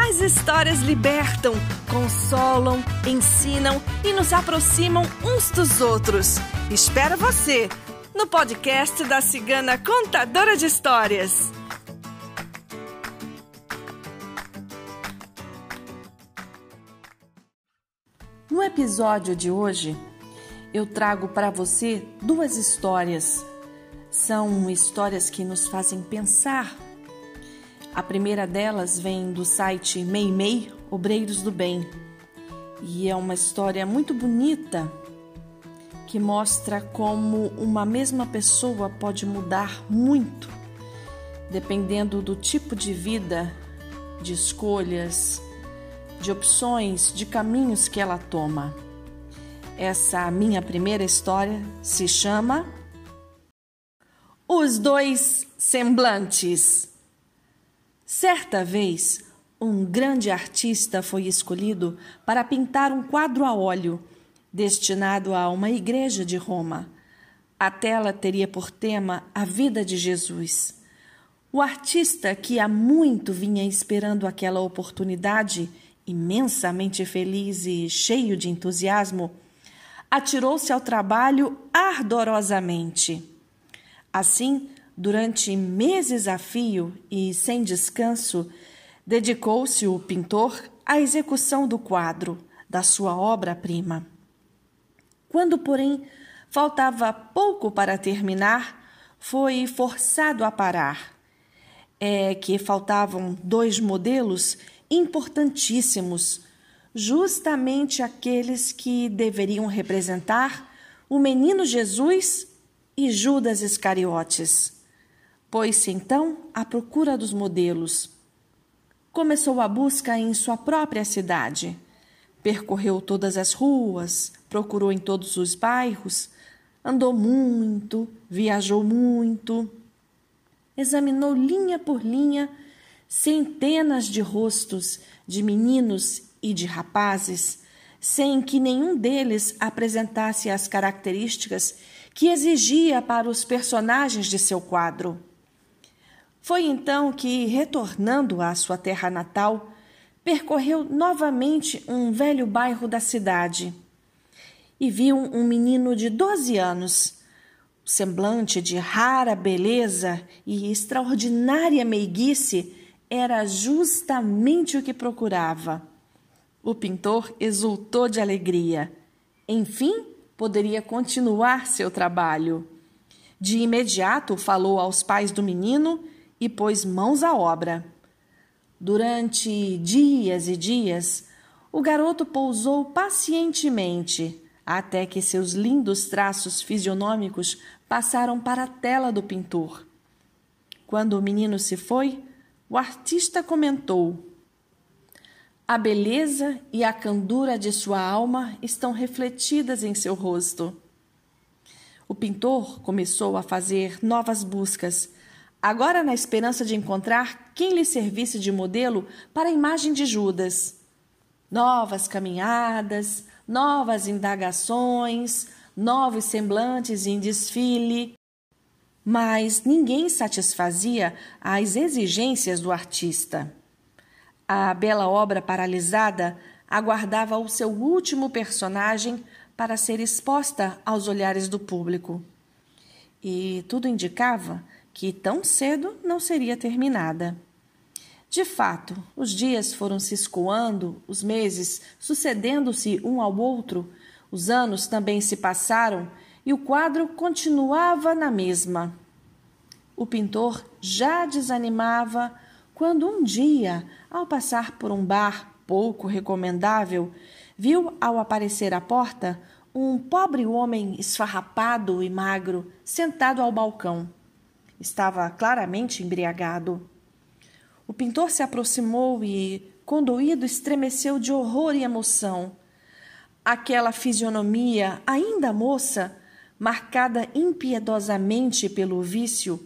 As histórias libertam, consolam, ensinam e nos aproximam uns dos outros. Espero você no podcast da Cigana Contadora de Histórias. No episódio de hoje, eu trago para você duas histórias. São histórias que nos fazem pensar a primeira delas vem do site Meimei, Obreiros do Bem, e é uma história muito bonita que mostra como uma mesma pessoa pode mudar muito dependendo do tipo de vida, de escolhas, de opções, de caminhos que ela toma. Essa minha primeira história se chama Os Dois Semblantes. Certa vez, um grande artista foi escolhido para pintar um quadro a óleo destinado a uma igreja de Roma. A tela teria por tema a vida de Jesus. O artista, que há muito vinha esperando aquela oportunidade, imensamente feliz e cheio de entusiasmo, atirou-se ao trabalho ardorosamente. Assim, Durante meses a fio e sem descanso, dedicou-se o pintor à execução do quadro da sua obra-prima. Quando, porém, faltava pouco para terminar, foi forçado a parar. É que faltavam dois modelos importantíssimos, justamente aqueles que deveriam representar o menino Jesus e Judas Iscariotes. Pôs-se então à procura dos modelos. Começou a busca em sua própria cidade. Percorreu todas as ruas, procurou em todos os bairros, andou muito, viajou muito. Examinou linha por linha centenas de rostos de meninos e de rapazes, sem que nenhum deles apresentasse as características que exigia para os personagens de seu quadro. Foi então que, retornando à sua terra natal, percorreu novamente um velho bairro da cidade e viu um menino de doze anos. O semblante de rara beleza e extraordinária meiguice era justamente o que procurava. O pintor exultou de alegria. Enfim, poderia continuar seu trabalho. De imediato falou aos pais do menino e pôs mãos à obra. Durante dias e dias, o garoto pousou pacientemente até que seus lindos traços fisionômicos passaram para a tela do pintor. Quando o menino se foi, o artista comentou: A beleza e a candura de sua alma estão refletidas em seu rosto. O pintor começou a fazer novas buscas agora na esperança de encontrar quem lhe servisse de modelo para a imagem de Judas. Novas caminhadas, novas indagações, novos semblantes em desfile. Mas ninguém satisfazia as exigências do artista. A bela obra paralisada aguardava o seu último personagem para ser exposta aos olhares do público. E tudo indicava que tão cedo não seria terminada. De fato, os dias foram se escoando, os meses sucedendo-se um ao outro, os anos também se passaram e o quadro continuava na mesma. O pintor já desanimava quando um dia, ao passar por um bar pouco recomendável, viu ao aparecer à porta um pobre homem esfarrapado e magro sentado ao balcão. Estava claramente embriagado. O pintor se aproximou e, condoído, estremeceu de horror e emoção. aquela fisionomia ainda moça, marcada impiedosamente pelo vício,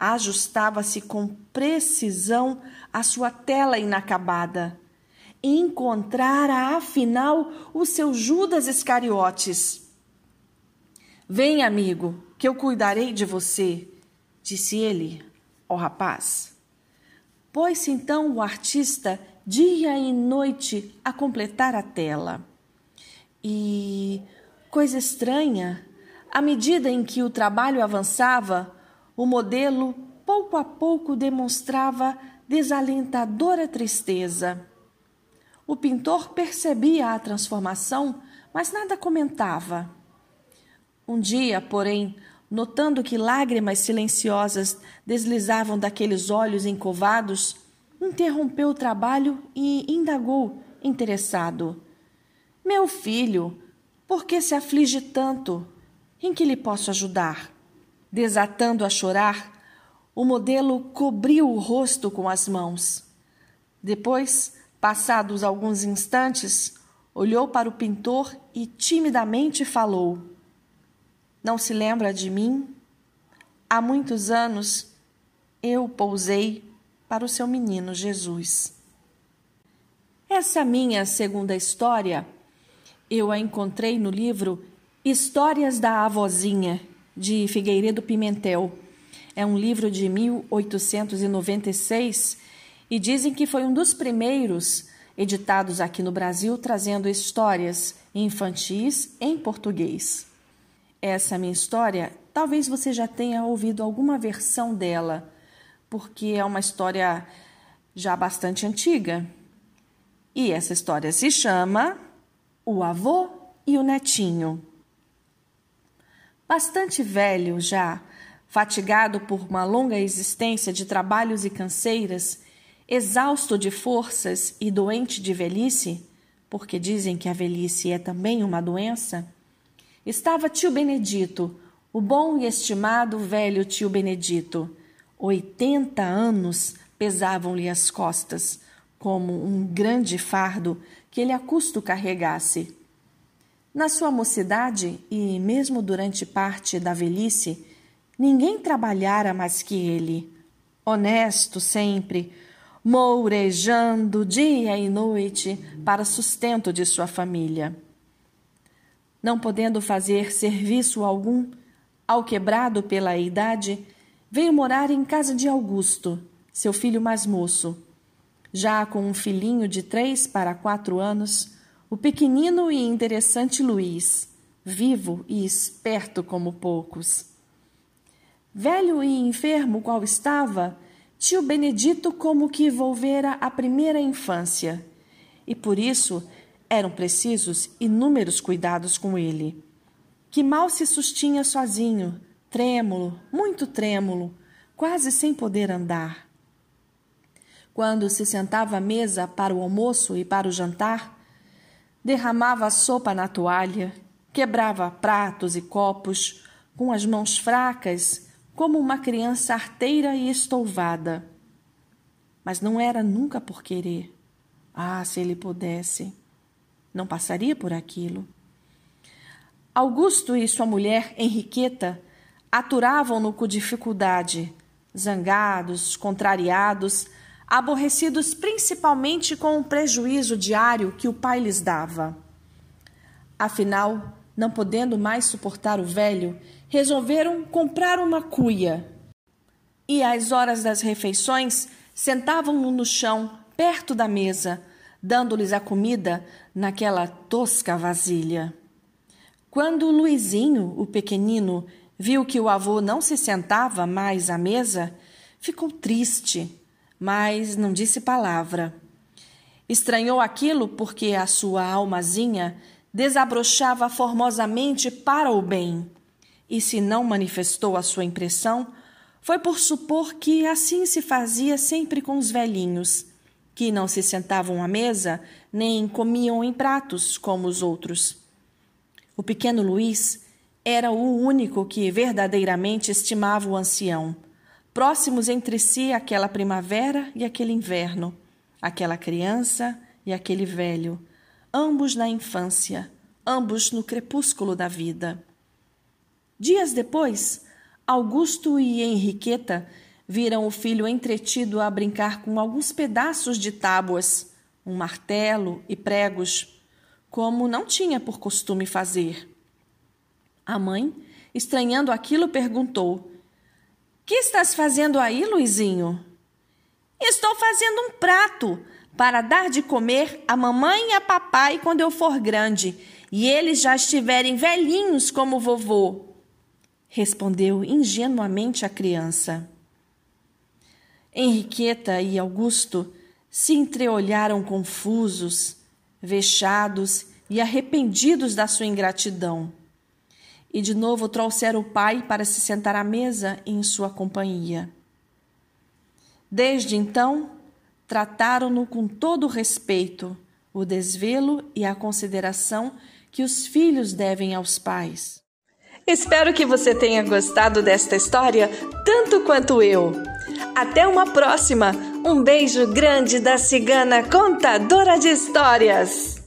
ajustava-se com precisão à sua tela inacabada. Encontrara, afinal, o seu Judas Iscariotes. Vem, amigo, que eu cuidarei de você, disse ele ao rapaz. Pôs-se então o artista dia e noite a completar a tela. E, coisa estranha, à medida em que o trabalho avançava, o modelo pouco a pouco demonstrava desalentadora tristeza. O pintor percebia a transformação, mas nada comentava. Um dia, porém, notando que lágrimas silenciosas deslizavam daqueles olhos encovados, interrompeu o trabalho e indagou, interessado: Meu filho, por que se aflige tanto? Em que lhe posso ajudar? Desatando a chorar, o modelo cobriu o rosto com as mãos. Depois, passados alguns instantes, olhou para o pintor e timidamente falou: não se lembra de mim? Há muitos anos eu pousei para o seu menino Jesus. Essa minha segunda história eu a encontrei no livro Histórias da Avozinha, de Figueiredo Pimentel. É um livro de 1896 e dizem que foi um dos primeiros editados aqui no Brasil trazendo histórias infantis em português essa minha história, talvez você já tenha ouvido alguma versão dela, porque é uma história já bastante antiga. E essa história se chama O Avô e o Netinho. Bastante velho já, fatigado por uma longa existência de trabalhos e canseiras, exausto de forças e doente de velhice, porque dizem que a velhice é também uma doença, estava tio Benedito, o bom e estimado velho tio Benedito. Oitenta anos pesavam-lhe as costas, como um grande fardo que ele a custo carregasse. Na sua mocidade e mesmo durante parte da velhice, ninguém trabalhara mais que ele. Honesto sempre, mourejando dia e noite para sustento de sua família. Não podendo fazer serviço algum, ao quebrado pela idade, veio morar em casa de Augusto, seu filho mais moço. Já com um filhinho de três para quatro anos, o pequenino e interessante Luiz, vivo e esperto como poucos. Velho e enfermo qual estava, tio Benedito como que volvera à primeira infância, e por isso eram precisos inúmeros cuidados com ele, que mal se sustinha sozinho, trêmulo, muito trêmulo, quase sem poder andar. Quando se sentava à mesa para o almoço e para o jantar, derramava a sopa na toalha, quebrava pratos e copos com as mãos fracas, como uma criança arteira e estouvada. Mas não era nunca por querer. Ah, se ele pudesse! Não passaria por aquilo. Augusto e sua mulher, Henriqueta, aturavam-no com dificuldade, zangados, contrariados, aborrecidos principalmente com o prejuízo diário que o pai lhes dava. Afinal, não podendo mais suportar o velho, resolveram comprar uma cuia. E às horas das refeições, sentavam-no no chão, perto da mesa, dando-lhes a comida naquela tosca vasilha. Quando Luizinho, o pequenino, viu que o avô não se sentava mais à mesa, ficou triste, mas não disse palavra. Estranhou aquilo porque a sua almazinha desabrochava formosamente para o bem, e se não manifestou a sua impressão, foi por supor que assim se fazia sempre com os velhinhos que não se sentavam à mesa nem comiam em pratos como os outros. O pequeno Luís era o único que verdadeiramente estimava o ancião, próximos entre si aquela primavera e aquele inverno, aquela criança e aquele velho, ambos na infância, ambos no crepúsculo da vida. Dias depois, Augusto e Henriqueta viram o filho entretido a brincar com alguns pedaços de tábuas, um martelo e pregos, como não tinha por costume fazer. A mãe, estranhando aquilo, perguntou: Que estás fazendo aí, Luizinho? Estou fazendo um prato para dar de comer a mamãe e a papai quando eu for grande e eles já estiverem velhinhos como vovô, respondeu ingenuamente a criança. Henriqueta e Augusto se entreolharam confusos, vexados e arrependidos da sua ingratidão. E de novo trouxeram o pai para se sentar à mesa em sua companhia. Desde então, trataram-no com todo o respeito, o desvelo e a consideração que os filhos devem aos pais. Espero que você tenha gostado desta história tanto quanto eu. Até uma próxima! Um beijo grande da cigana contadora de histórias!